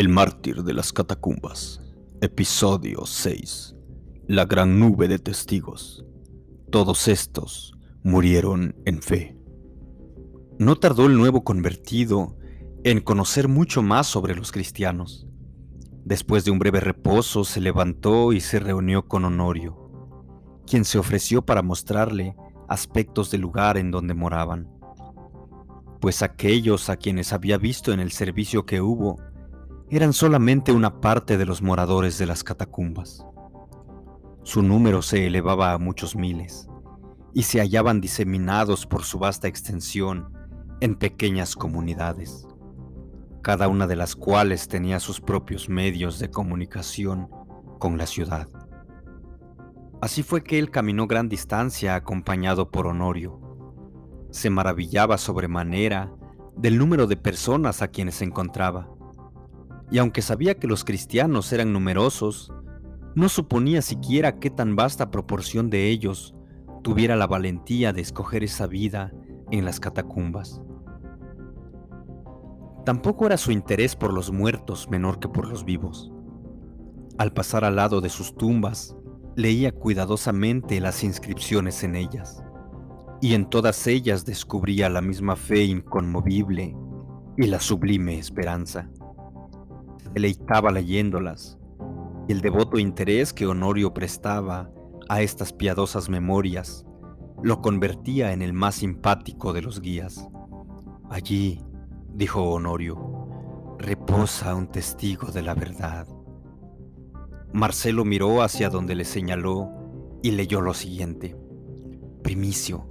El mártir de las catacumbas. Episodio 6. La gran nube de testigos. Todos estos murieron en fe. No tardó el nuevo convertido en conocer mucho más sobre los cristianos. Después de un breve reposo se levantó y se reunió con Honorio, quien se ofreció para mostrarle aspectos del lugar en donde moraban. Pues aquellos a quienes había visto en el servicio que hubo eran solamente una parte de los moradores de las catacumbas. Su número se elevaba a muchos miles y se hallaban diseminados por su vasta extensión en pequeñas comunidades, cada una de las cuales tenía sus propios medios de comunicación con la ciudad. Así fue que él caminó gran distancia acompañado por Honorio. Se maravillaba sobremanera del número de personas a quienes encontraba y aunque sabía que los cristianos eran numerosos, no suponía siquiera qué tan vasta proporción de ellos tuviera la valentía de escoger esa vida en las catacumbas. Tampoco era su interés por los muertos menor que por los vivos. Al pasar al lado de sus tumbas, leía cuidadosamente las inscripciones en ellas, y en todas ellas descubría la misma fe inconmovible y la sublime esperanza deleitaba leyéndolas, y el devoto interés que Honorio prestaba a estas piadosas memorias lo convertía en el más simpático de los guías. Allí, dijo Honorio, reposa un testigo de la verdad. Marcelo miró hacia donde le señaló y leyó lo siguiente. Primicio,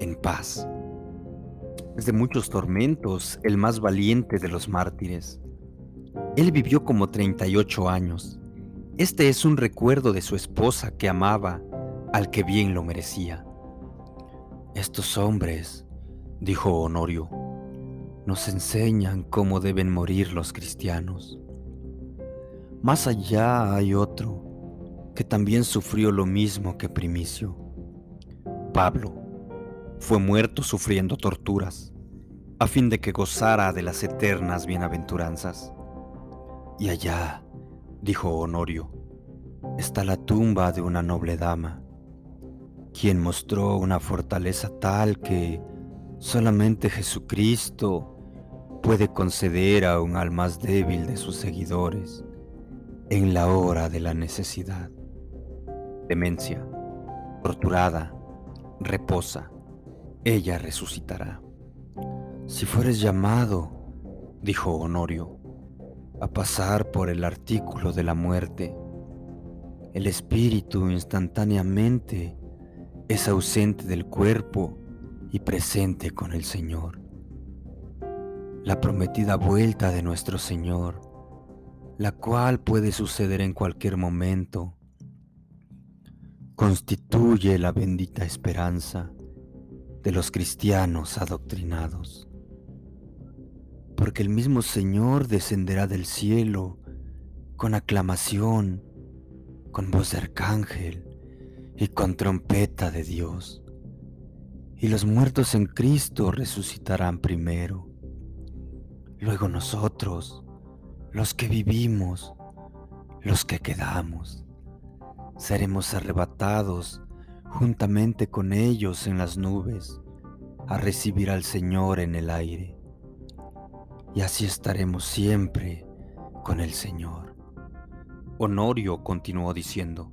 en paz. Desde muchos tormentos, el más valiente de los mártires, él vivió como 38 años. Este es un recuerdo de su esposa que amaba al que bien lo merecía. Estos hombres, dijo Honorio, nos enseñan cómo deben morir los cristianos. Más allá hay otro que también sufrió lo mismo que Primicio. Pablo fue muerto sufriendo torturas, a fin de que gozara de las eternas bienaventuranzas. Y allá, dijo Honorio, está la tumba de una noble dama, quien mostró una fortaleza tal que solamente Jesucristo puede conceder a un al más débil de sus seguidores en la hora de la necesidad. Demencia, torturada, reposa, ella resucitará. Si fueres llamado, dijo Honorio, a pasar por el artículo de la muerte. El espíritu instantáneamente es ausente del cuerpo y presente con el Señor. La prometida vuelta de nuestro Señor, la cual puede suceder en cualquier momento, constituye la bendita esperanza de los cristianos adoctrinados porque el mismo Señor descenderá del cielo con aclamación, con voz de arcángel y con trompeta de Dios. Y los muertos en Cristo resucitarán primero. Luego nosotros, los que vivimos, los que quedamos, seremos arrebatados juntamente con ellos en las nubes a recibir al Señor en el aire y así estaremos siempre con el Señor. Honorio continuó diciendo,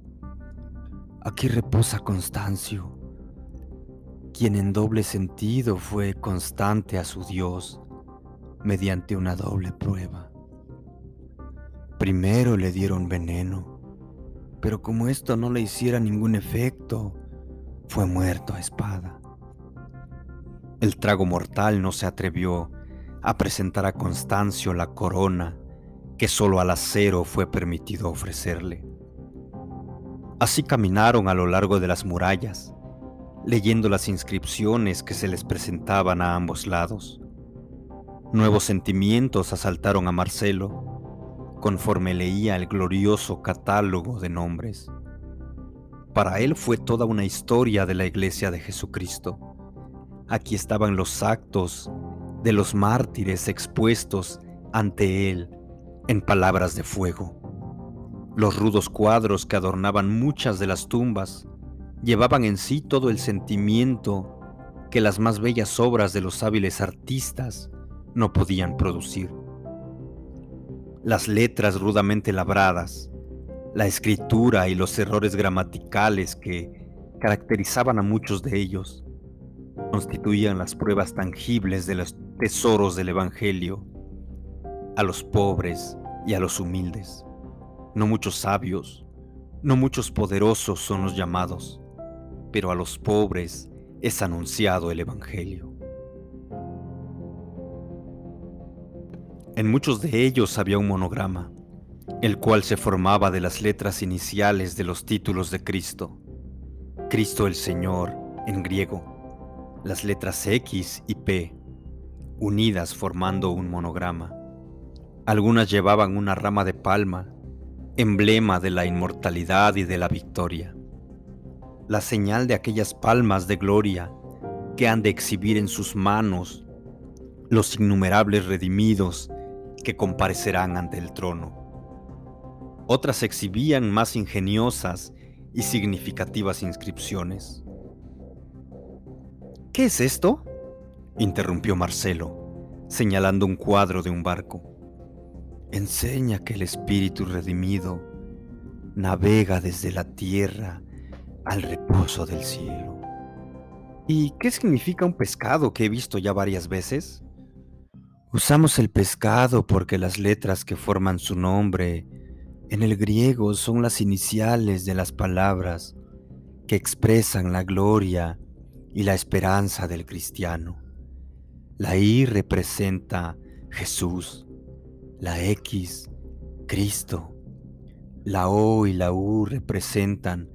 aquí reposa Constancio, quien en doble sentido fue constante a su Dios mediante una doble prueba. Primero le dieron veneno, pero como esto no le hiciera ningún efecto, fue muerto a espada. El trago mortal no se atrevió a presentar a Constancio la corona que solo al acero fue permitido ofrecerle. Así caminaron a lo largo de las murallas, leyendo las inscripciones que se les presentaban a ambos lados. Nuevos sentimientos asaltaron a Marcelo conforme leía el glorioso catálogo de nombres. Para él fue toda una historia de la iglesia de Jesucristo. Aquí estaban los actos de los mártires expuestos ante él en palabras de fuego. Los rudos cuadros que adornaban muchas de las tumbas llevaban en sí todo el sentimiento que las más bellas obras de los hábiles artistas no podían producir. Las letras rudamente labradas, la escritura y los errores gramaticales que caracterizaban a muchos de ellos constituían las pruebas tangibles de los tesoros del Evangelio a los pobres y a los humildes. No muchos sabios, no muchos poderosos son los llamados, pero a los pobres es anunciado el Evangelio. En muchos de ellos había un monograma, el cual se formaba de las letras iniciales de los títulos de Cristo. Cristo el Señor en griego, las letras X y P, unidas formando un monograma. Algunas llevaban una rama de palma, emblema de la inmortalidad y de la victoria. La señal de aquellas palmas de gloria que han de exhibir en sus manos los innumerables redimidos que comparecerán ante el trono. Otras exhibían más ingeniosas y significativas inscripciones. ¿Qué es esto? Interrumpió Marcelo, señalando un cuadro de un barco enseña que el Espíritu redimido navega desde la tierra al reposo del cielo. ¿Y qué significa un pescado que he visto ya varias veces? Usamos el pescado porque las letras que forman su nombre en el griego son las iniciales de las palabras que expresan la gloria y la esperanza del cristiano. La I representa Jesús, la X, Cristo. La O y la U representan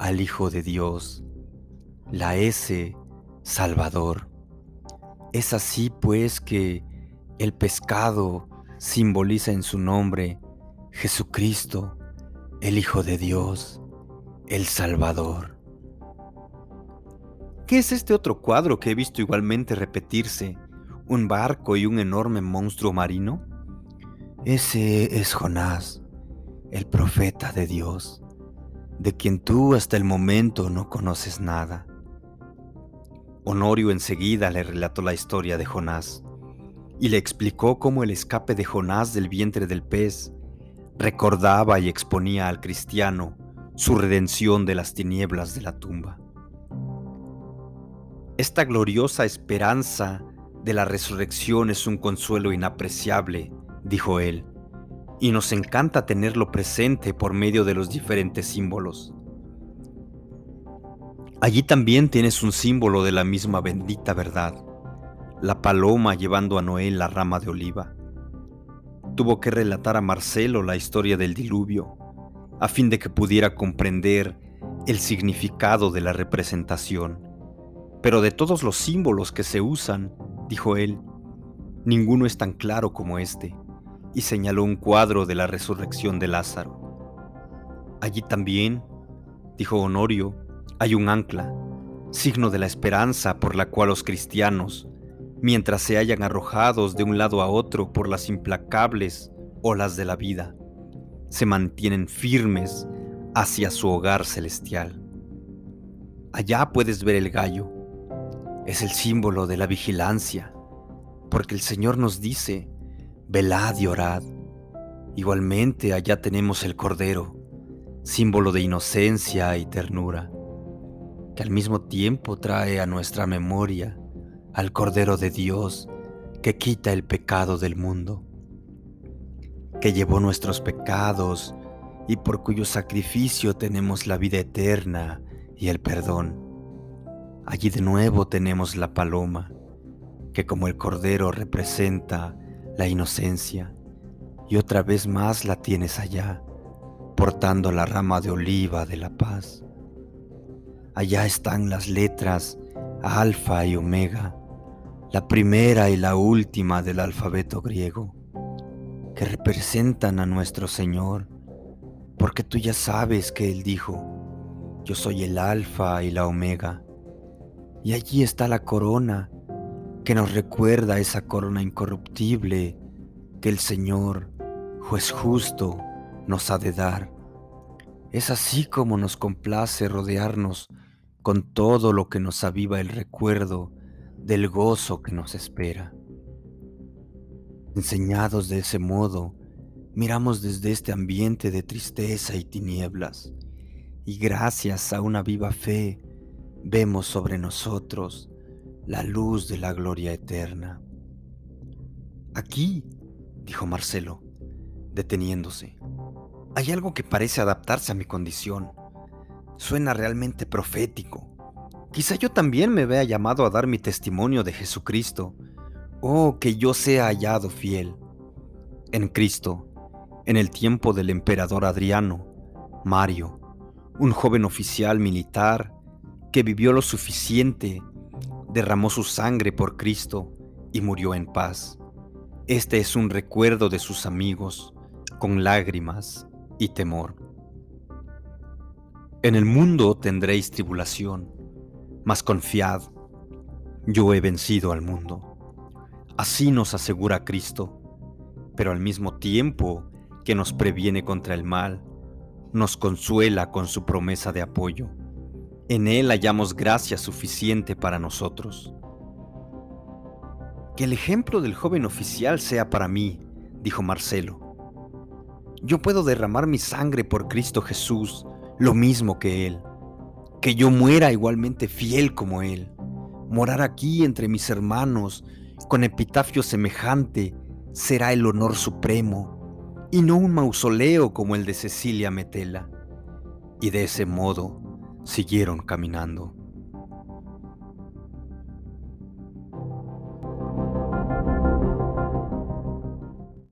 al Hijo de Dios. La S, Salvador. Es así pues que el pescado simboliza en su nombre Jesucristo, el Hijo de Dios, el Salvador. ¿Qué es este otro cuadro que he visto igualmente repetirse? ¿Un barco y un enorme monstruo marino? Ese es Jonás, el profeta de Dios, de quien tú hasta el momento no conoces nada. Honorio enseguida le relató la historia de Jonás y le explicó cómo el escape de Jonás del vientre del pez recordaba y exponía al cristiano su redención de las tinieblas de la tumba. Esta gloriosa esperanza de la resurrección es un consuelo inapreciable dijo él, y nos encanta tenerlo presente por medio de los diferentes símbolos. Allí también tienes un símbolo de la misma bendita verdad, la paloma llevando a Noé la rama de oliva. Tuvo que relatar a Marcelo la historia del diluvio, a fin de que pudiera comprender el significado de la representación. Pero de todos los símbolos que se usan, dijo él, ninguno es tan claro como este y señaló un cuadro de la resurrección de Lázaro. Allí también, dijo Honorio, hay un ancla, signo de la esperanza por la cual los cristianos, mientras se hayan arrojados de un lado a otro por las implacables olas de la vida, se mantienen firmes hacia su hogar celestial. Allá puedes ver el gallo. Es el símbolo de la vigilancia, porque el Señor nos dice velad y orad. Igualmente allá tenemos el Cordero, símbolo de inocencia y ternura, que al mismo tiempo trae a nuestra memoria al Cordero de Dios que quita el pecado del mundo, que llevó nuestros pecados y por cuyo sacrificio tenemos la vida eterna y el perdón. Allí de nuevo tenemos la paloma, que como el Cordero representa la inocencia, y otra vez más la tienes allá, portando la rama de oliva de la paz. Allá están las letras alfa y omega, la primera y la última del alfabeto griego, que representan a nuestro Señor, porque tú ya sabes que Él dijo, yo soy el alfa y la omega, y allí está la corona que nos recuerda esa corona incorruptible que el Señor, juez justo nos ha de dar. Es así como nos complace rodearnos con todo lo que nos aviva el recuerdo del gozo que nos espera. Enseñados de ese modo, miramos desde este ambiente de tristeza y tinieblas, y gracias a una viva fe, vemos sobre nosotros la luz de la gloria eterna. Aquí, dijo Marcelo, deteniéndose, hay algo que parece adaptarse a mi condición. Suena realmente profético. Quizá yo también me vea llamado a dar mi testimonio de Jesucristo Oh, que yo sea hallado fiel. En Cristo, en el tiempo del emperador Adriano, Mario, un joven oficial militar que vivió lo suficiente, derramó su sangre por Cristo y murió en paz. Este es un recuerdo de sus amigos, con lágrimas y temor. En el mundo tendréis tribulación, mas confiad, yo he vencido al mundo. Así nos asegura Cristo, pero al mismo tiempo que nos previene contra el mal, nos consuela con su promesa de apoyo. En Él hallamos gracia suficiente para nosotros. Que el ejemplo del joven oficial sea para mí, dijo Marcelo. Yo puedo derramar mi sangre por Cristo Jesús, lo mismo que Él. Que yo muera igualmente fiel como Él. Morar aquí entre mis hermanos, con epitafio semejante será el honor supremo, y no un mausoleo como el de Cecilia Metela. Y de ese modo siguieron caminando.